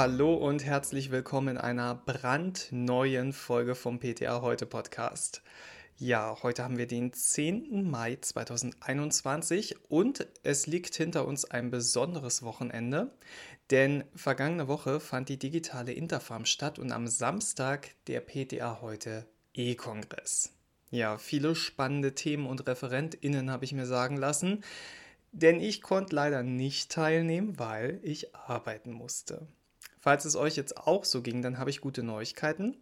Hallo und herzlich willkommen in einer brandneuen Folge vom PTA Heute Podcast. Ja, heute haben wir den 10. Mai 2021 und es liegt hinter uns ein besonderes Wochenende, denn vergangene Woche fand die digitale Interfarm statt und am Samstag der PTA Heute E-Kongress. Ja, viele spannende Themen und ReferentInnen habe ich mir sagen lassen, denn ich konnte leider nicht teilnehmen, weil ich arbeiten musste. Falls es euch jetzt auch so ging, dann habe ich gute Neuigkeiten,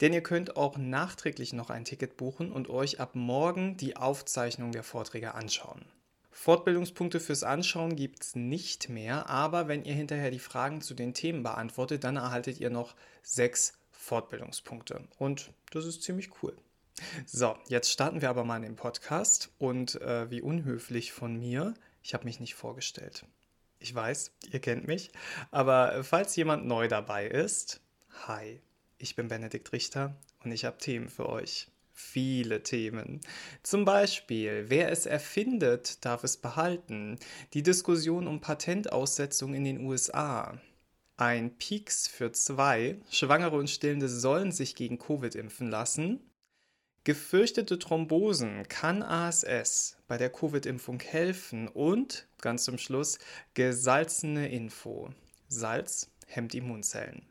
denn ihr könnt auch nachträglich noch ein Ticket buchen und euch ab morgen die Aufzeichnung der Vorträge anschauen. Fortbildungspunkte fürs Anschauen gibt es nicht mehr, aber wenn ihr hinterher die Fragen zu den Themen beantwortet, dann erhaltet ihr noch sechs Fortbildungspunkte. Und das ist ziemlich cool. So, jetzt starten wir aber mal in den Podcast und äh, wie unhöflich von mir, ich habe mich nicht vorgestellt. Ich weiß, ihr kennt mich, aber falls jemand neu dabei ist, hi, ich bin Benedikt Richter und ich habe Themen für euch. Viele Themen. Zum Beispiel, wer es erfindet, darf es behalten. Die Diskussion um Patentaussetzung in den USA. Ein Peaks für zwei. Schwangere und Stillende sollen sich gegen Covid impfen lassen. Gefürchtete Thrombosen kann ASS bei der Covid-Impfung helfen und, ganz zum Schluss, gesalzene Info. Salz hemmt Immunzellen.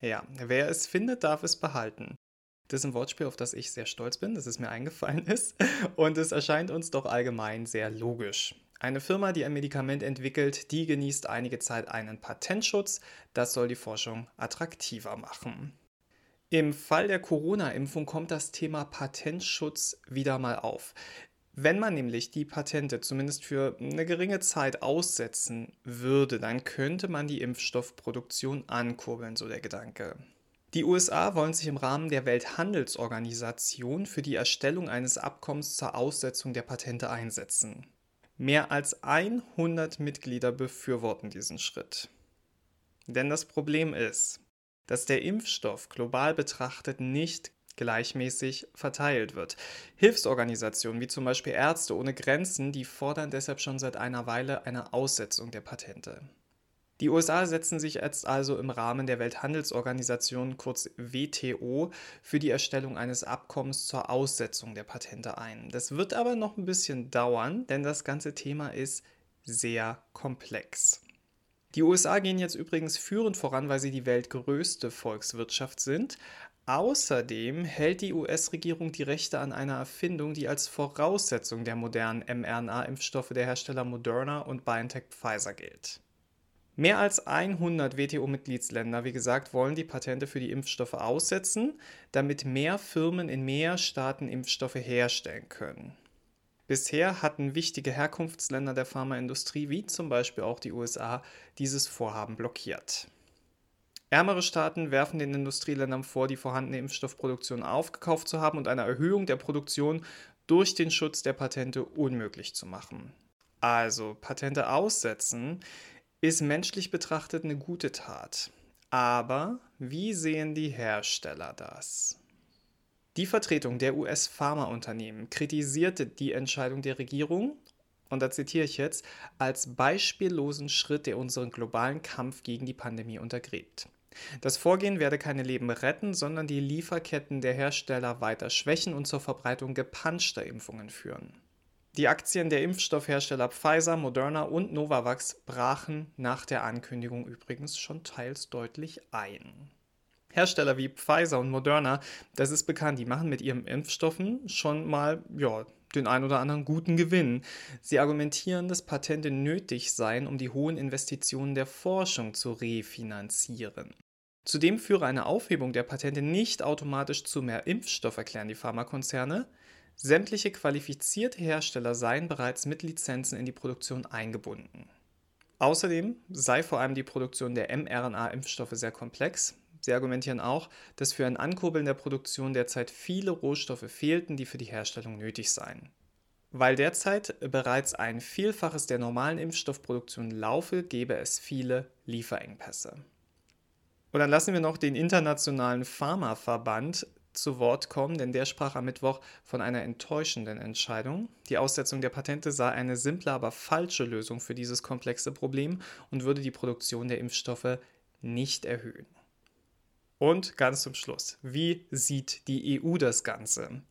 Ja, wer es findet, darf es behalten. Das ist ein Wortspiel, auf das ich sehr stolz bin, dass es mir eingefallen ist. Und es erscheint uns doch allgemein sehr logisch. Eine Firma, die ein Medikament entwickelt, die genießt einige Zeit einen Patentschutz. Das soll die Forschung attraktiver machen. Im Fall der Corona-Impfung kommt das Thema Patentschutz wieder mal auf. Wenn man nämlich die Patente zumindest für eine geringe Zeit aussetzen würde, dann könnte man die Impfstoffproduktion ankurbeln, so der Gedanke. Die USA wollen sich im Rahmen der Welthandelsorganisation für die Erstellung eines Abkommens zur Aussetzung der Patente einsetzen. Mehr als 100 Mitglieder befürworten diesen Schritt. Denn das Problem ist, dass der Impfstoff global betrachtet nicht gleichmäßig verteilt wird. Hilfsorganisationen wie zum Beispiel Ärzte ohne Grenzen, die fordern deshalb schon seit einer Weile eine Aussetzung der Patente. Die USA setzen sich jetzt also im Rahmen der Welthandelsorganisation kurz WTO für die Erstellung eines Abkommens zur Aussetzung der Patente ein. Das wird aber noch ein bisschen dauern, denn das ganze Thema ist sehr komplex. Die USA gehen jetzt übrigens führend voran, weil sie die weltgrößte Volkswirtschaft sind. Außerdem hält die US-Regierung die Rechte an einer Erfindung, die als Voraussetzung der modernen mRNA-Impfstoffe der Hersteller Moderna und BioNTech Pfizer gilt. Mehr als 100 WTO-Mitgliedsländer, wie gesagt, wollen die Patente für die Impfstoffe aussetzen, damit mehr Firmen in mehr Staaten Impfstoffe herstellen können. Bisher hatten wichtige Herkunftsländer der Pharmaindustrie, wie zum Beispiel auch die USA, dieses Vorhaben blockiert. Ärmere Staaten werfen den Industrieländern vor, die vorhandene Impfstoffproduktion aufgekauft zu haben und eine Erhöhung der Produktion durch den Schutz der Patente unmöglich zu machen. Also, Patente aussetzen ist menschlich betrachtet eine gute Tat. Aber wie sehen die Hersteller das? Die Vertretung der US-Pharmaunternehmen kritisierte die Entscheidung der Regierung, und da zitiere ich jetzt, als beispiellosen Schritt, der unseren globalen Kampf gegen die Pandemie untergräbt. Das Vorgehen werde keine Leben retten, sondern die Lieferketten der Hersteller weiter schwächen und zur Verbreitung gepanschter Impfungen führen. Die Aktien der Impfstoffhersteller Pfizer, Moderna und Novavax brachen nach der Ankündigung übrigens schon teils deutlich ein. Hersteller wie Pfizer und Moderna, das ist bekannt, die machen mit ihren Impfstoffen schon mal, ja, den ein oder anderen guten Gewinn. Sie argumentieren, dass Patente nötig seien, um die hohen Investitionen der Forschung zu refinanzieren. Zudem führe eine Aufhebung der Patente nicht automatisch zu mehr Impfstoff, erklären die Pharmakonzerne. Sämtliche qualifizierte Hersteller seien bereits mit Lizenzen in die Produktion eingebunden. Außerdem sei vor allem die Produktion der mRNA-Impfstoffe sehr komplex. Sie argumentieren auch, dass für ein Ankurbeln der Produktion derzeit viele Rohstoffe fehlten, die für die Herstellung nötig seien. Weil derzeit bereits ein Vielfaches der normalen Impfstoffproduktion laufe, gebe es viele Lieferengpässe. Und dann lassen wir noch den Internationalen Pharmaverband zu Wort kommen, denn der sprach am Mittwoch von einer enttäuschenden Entscheidung. Die Aussetzung der Patente sei eine simple, aber falsche Lösung für dieses komplexe Problem und würde die Produktion der Impfstoffe nicht erhöhen. Und ganz zum Schluss, wie sieht die EU das Ganze?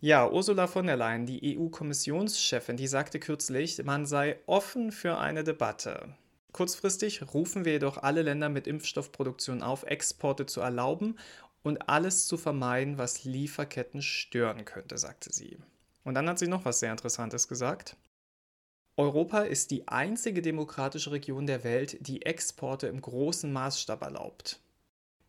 Ja, Ursula von der Leyen, die EU-Kommissionschefin, die sagte kürzlich, man sei offen für eine Debatte. Kurzfristig rufen wir jedoch alle Länder mit Impfstoffproduktion auf, Exporte zu erlauben und alles zu vermeiden, was Lieferketten stören könnte, sagte sie. Und dann hat sie noch was sehr Interessantes gesagt. Europa ist die einzige demokratische Region der Welt, die Exporte im großen Maßstab erlaubt.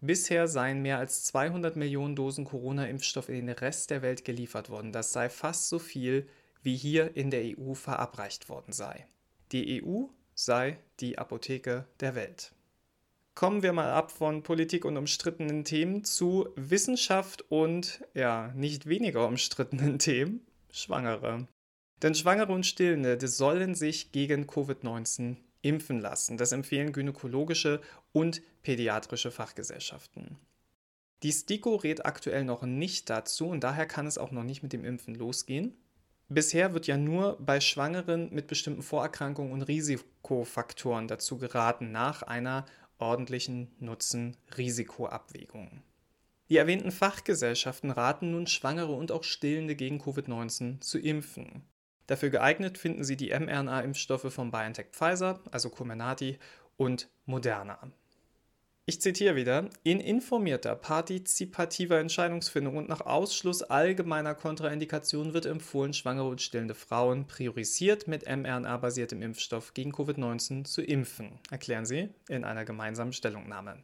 Bisher seien mehr als 200 Millionen Dosen Corona-Impfstoff in den Rest der Welt geliefert worden. Das sei fast so viel, wie hier in der EU verabreicht worden sei. Die EU sei die Apotheke der Welt. Kommen wir mal ab von Politik und umstrittenen Themen zu Wissenschaft und, ja, nicht weniger umstrittenen Themen, Schwangere. Denn Schwangere und Stillende sollen sich gegen Covid-19 impfen lassen. Das empfehlen gynäkologische und pädiatrische Fachgesellschaften. Die STIKO rät aktuell noch nicht dazu und daher kann es auch noch nicht mit dem Impfen losgehen. Bisher wird ja nur bei Schwangeren mit bestimmten Vorerkrankungen und Risikofaktoren dazu geraten, nach einer ordentlichen Nutzen-Risikoabwägung. Die erwähnten Fachgesellschaften raten nun Schwangere und auch Stillende gegen Covid-19 zu impfen. Dafür geeignet finden Sie die mRNA-Impfstoffe von BioNTech Pfizer, also Comirnaty und Moderna. Ich zitiere wieder, in informierter, partizipativer Entscheidungsfindung und nach Ausschluss allgemeiner Kontraindikationen wird empfohlen, schwangere und stillende Frauen priorisiert mit mRNA-basiertem Impfstoff gegen Covid-19 zu impfen, erklären sie in einer gemeinsamen Stellungnahme.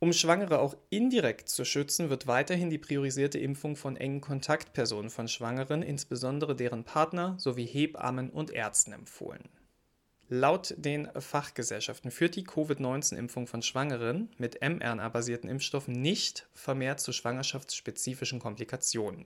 Um Schwangere auch indirekt zu schützen, wird weiterhin die priorisierte Impfung von engen Kontaktpersonen von Schwangeren, insbesondere deren Partner sowie Hebammen und Ärzten empfohlen. Laut den Fachgesellschaften führt die Covid-19-Impfung von Schwangeren mit mRNA-basierten Impfstoffen nicht vermehrt zu schwangerschaftsspezifischen Komplikationen.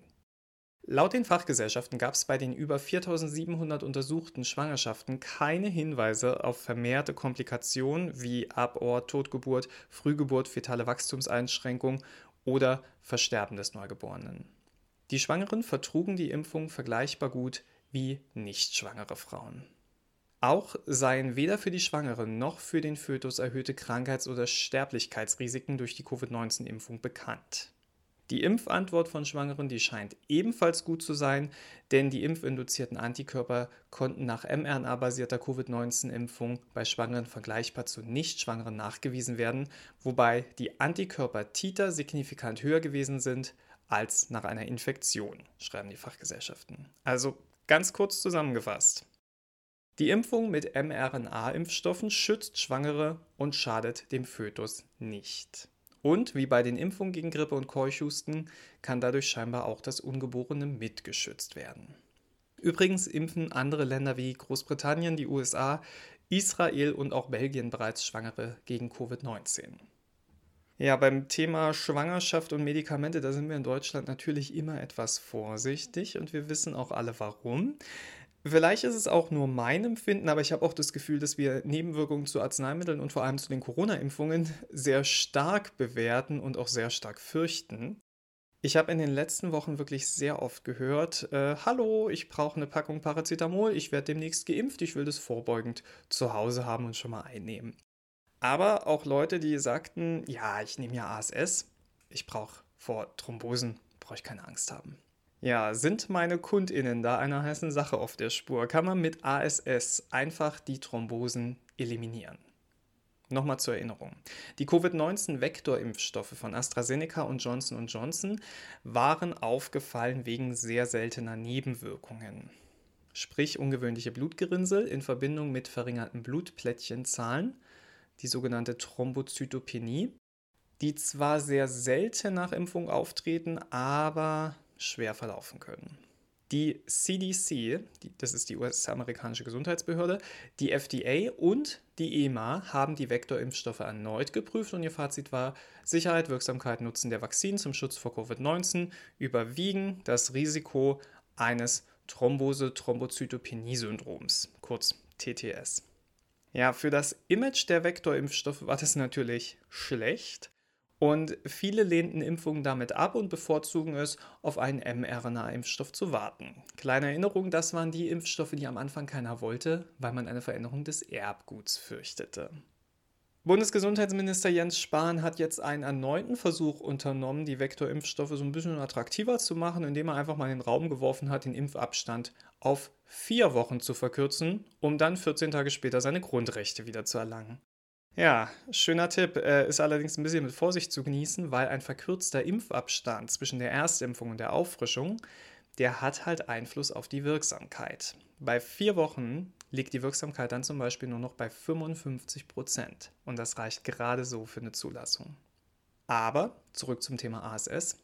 Laut den Fachgesellschaften gab es bei den über 4700 untersuchten Schwangerschaften keine Hinweise auf vermehrte Komplikationen wie Abort, Totgeburt, Frühgeburt, fetale Wachstumseinschränkung oder Versterben des Neugeborenen. Die Schwangeren vertrugen die Impfung vergleichbar gut wie nicht schwangere Frauen. Auch seien weder für die Schwangeren noch für den Fötus erhöhte Krankheits- oder Sterblichkeitsrisiken durch die Covid-19-Impfung bekannt. Die Impfantwort von Schwangeren, die scheint ebenfalls gut zu sein, denn die impfinduzierten Antikörper konnten nach mRNA-basierter Covid-19-Impfung bei Schwangeren vergleichbar zu Nichtschwangeren nachgewiesen werden, wobei die Antikörper-Titer signifikant höher gewesen sind als nach einer Infektion, schreiben die Fachgesellschaften. Also ganz kurz zusammengefasst. Die Impfung mit mRNA-Impfstoffen schützt Schwangere und schadet dem Fötus nicht. Und wie bei den Impfungen gegen Grippe und Keuchhusten kann dadurch scheinbar auch das Ungeborene mitgeschützt werden. Übrigens impfen andere Länder wie Großbritannien, die USA, Israel und auch Belgien bereits Schwangere gegen Covid-19. Ja, beim Thema Schwangerschaft und Medikamente, da sind wir in Deutschland natürlich immer etwas vorsichtig und wir wissen auch alle warum. Vielleicht ist es auch nur mein Empfinden, aber ich habe auch das Gefühl, dass wir Nebenwirkungen zu Arzneimitteln und vor allem zu den Corona-Impfungen sehr stark bewerten und auch sehr stark fürchten. Ich habe in den letzten Wochen wirklich sehr oft gehört, äh, hallo, ich brauche eine Packung Paracetamol, ich werde demnächst geimpft, ich will das vorbeugend zu Hause haben und schon mal einnehmen. Aber auch Leute, die sagten, ja, ich nehme ja ASS, ich brauche vor Thrombosen, brauche ich keine Angst haben. Ja, sind meine KundInnen da einer heißen Sache auf der Spur? Kann man mit ASS einfach die Thrombosen eliminieren? Nochmal zur Erinnerung. Die Covid-19-Vektorimpfstoffe von AstraZeneca und Johnson Johnson waren aufgefallen wegen sehr seltener Nebenwirkungen. Sprich ungewöhnliche Blutgerinnsel in Verbindung mit verringerten Blutplättchenzahlen, die sogenannte Thrombozytopenie, die zwar sehr selten nach Impfung auftreten, aber schwer verlaufen können. Die CDC, das ist die US-amerikanische Gesundheitsbehörde, die FDA und die EMA haben die Vektorimpfstoffe erneut geprüft und ihr Fazit war, Sicherheit, Wirksamkeit, Nutzen der Vakzine zum Schutz vor Covid-19 überwiegen das Risiko eines Thrombose-Thrombozytopenie-Syndroms, kurz TTS. Ja, für das Image der Vektorimpfstoffe war das natürlich schlecht. Und viele lehnten Impfungen damit ab und bevorzugen es, auf einen mRNA-Impfstoff zu warten. Kleine Erinnerung, das waren die Impfstoffe, die am Anfang keiner wollte, weil man eine Veränderung des Erbguts fürchtete. Bundesgesundheitsminister Jens Spahn hat jetzt einen erneuten Versuch unternommen, die Vektorimpfstoffe so ein bisschen attraktiver zu machen, indem er einfach mal in den Raum geworfen hat, den Impfabstand auf vier Wochen zu verkürzen, um dann 14 Tage später seine Grundrechte wieder zu erlangen. Ja, schöner Tipp, äh, ist allerdings ein bisschen mit Vorsicht zu genießen, weil ein verkürzter Impfabstand zwischen der Erstimpfung und der Auffrischung, der hat halt Einfluss auf die Wirksamkeit. Bei vier Wochen liegt die Wirksamkeit dann zum Beispiel nur noch bei 55 Prozent. Und das reicht gerade so für eine Zulassung. Aber zurück zum Thema ASS.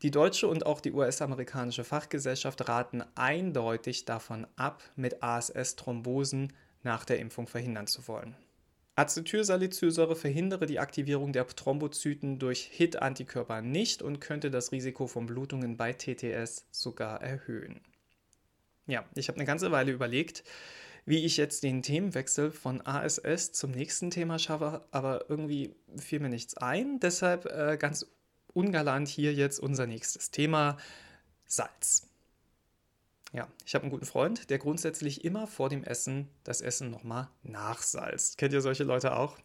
Die deutsche und auch die US-amerikanische Fachgesellschaft raten eindeutig davon ab, mit ASS-Thrombosen nach der Impfung verhindern zu wollen. Acetylsalicylsäure verhindere die Aktivierung der Thrombozyten durch HIT-Antikörper nicht und könnte das Risiko von Blutungen bei TTS sogar erhöhen. Ja, ich habe eine ganze Weile überlegt, wie ich jetzt den Themenwechsel von ASS zum nächsten Thema schaffe, aber irgendwie fiel mir nichts ein. Deshalb äh, ganz ungalant hier jetzt unser nächstes Thema, Salz. Ja, ich habe einen guten Freund, der grundsätzlich immer vor dem Essen das Essen nochmal nachsalzt. Kennt ihr solche Leute auch?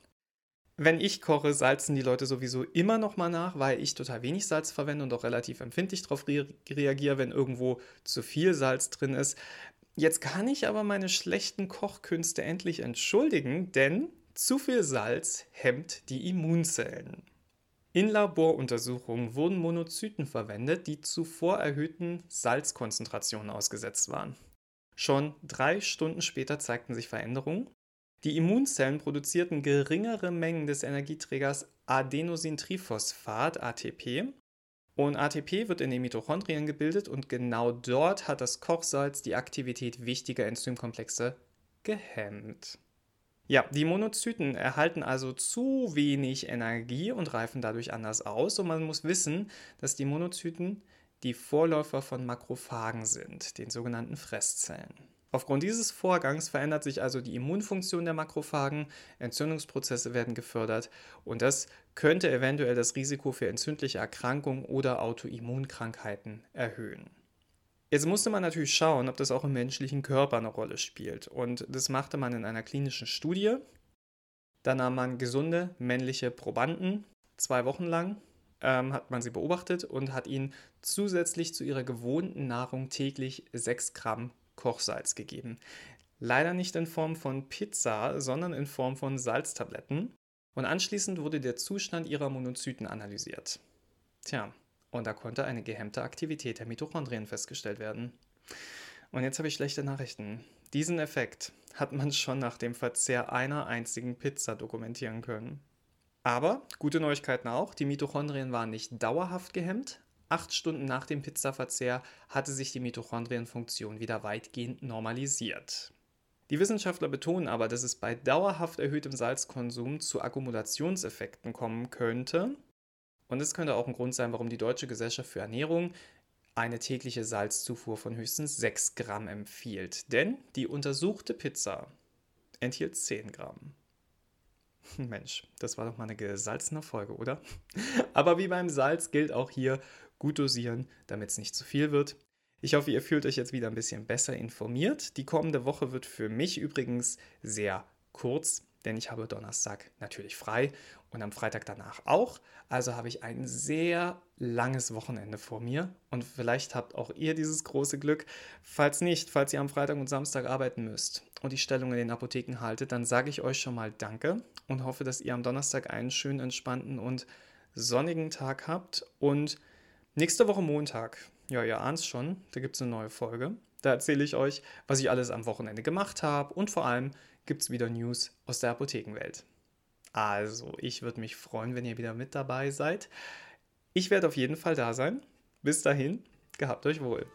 Wenn ich koche, salzen die Leute sowieso immer nochmal nach, weil ich total wenig Salz verwende und auch relativ empfindlich darauf re reagiere, wenn irgendwo zu viel Salz drin ist. Jetzt kann ich aber meine schlechten Kochkünste endlich entschuldigen, denn zu viel Salz hemmt die Immunzellen. In Laboruntersuchungen wurden Monozyten verwendet, die zuvor erhöhten Salzkonzentrationen ausgesetzt waren. Schon drei Stunden später zeigten sich Veränderungen. Die Immunzellen produzierten geringere Mengen des Energieträgers Adenosintriphosphat, ATP, und ATP wird in den Mitochondrien gebildet und genau dort hat das Kochsalz die Aktivität wichtiger Enzymkomplexe gehemmt. Ja, die Monozyten erhalten also zu wenig Energie und reifen dadurch anders aus. Und man muss wissen, dass die Monozyten die Vorläufer von Makrophagen sind, den sogenannten Fresszellen. Aufgrund dieses Vorgangs verändert sich also die Immunfunktion der Makrophagen, Entzündungsprozesse werden gefördert und das könnte eventuell das Risiko für entzündliche Erkrankungen oder Autoimmunkrankheiten erhöhen. Jetzt musste man natürlich schauen, ob das auch im menschlichen Körper eine Rolle spielt und das machte man in einer klinischen Studie. Da nahm man gesunde männliche Probanden zwei Wochen lang ähm, hat man sie beobachtet und hat ihnen zusätzlich zu ihrer gewohnten Nahrung täglich 6 Gramm Kochsalz gegeben. Leider nicht in Form von Pizza, sondern in Form von Salztabletten. Und anschließend wurde der Zustand ihrer Monozyten analysiert. Tja, und da konnte eine gehemmte Aktivität der Mitochondrien festgestellt werden. Und jetzt habe ich schlechte Nachrichten. Diesen Effekt hat man schon nach dem Verzehr einer einzigen Pizza dokumentieren können. Aber gute Neuigkeiten auch, die Mitochondrien waren nicht dauerhaft gehemmt, Acht Stunden nach dem Pizzaverzehr hatte sich die Mitochondrienfunktion wieder weitgehend normalisiert. Die Wissenschaftler betonen aber, dass es bei dauerhaft erhöhtem Salzkonsum zu Akkumulationseffekten kommen könnte. Und es könnte auch ein Grund sein, warum die Deutsche Gesellschaft für Ernährung eine tägliche Salzzufuhr von höchstens 6 Gramm empfiehlt. Denn die untersuchte Pizza enthielt 10 Gramm. Mensch, das war doch mal eine gesalzene Folge, oder? Aber wie beim Salz gilt auch hier, gut dosieren, damit es nicht zu viel wird. Ich hoffe, ihr fühlt euch jetzt wieder ein bisschen besser informiert. Die kommende Woche wird für mich übrigens sehr kurz, denn ich habe Donnerstag natürlich frei und am Freitag danach auch. Also habe ich ein sehr langes Wochenende vor mir und vielleicht habt auch ihr dieses große Glück. Falls nicht, falls ihr am Freitag und Samstag arbeiten müsst und die Stellung in den Apotheken haltet, dann sage ich euch schon mal Danke und hoffe, dass ihr am Donnerstag einen schönen, entspannten und sonnigen Tag habt und Nächste Woche Montag, ja, ihr ahnt es schon, da gibt es eine neue Folge. Da erzähle ich euch, was ich alles am Wochenende gemacht habe und vor allem gibt es wieder News aus der Apothekenwelt. Also, ich würde mich freuen, wenn ihr wieder mit dabei seid. Ich werde auf jeden Fall da sein. Bis dahin, gehabt euch wohl.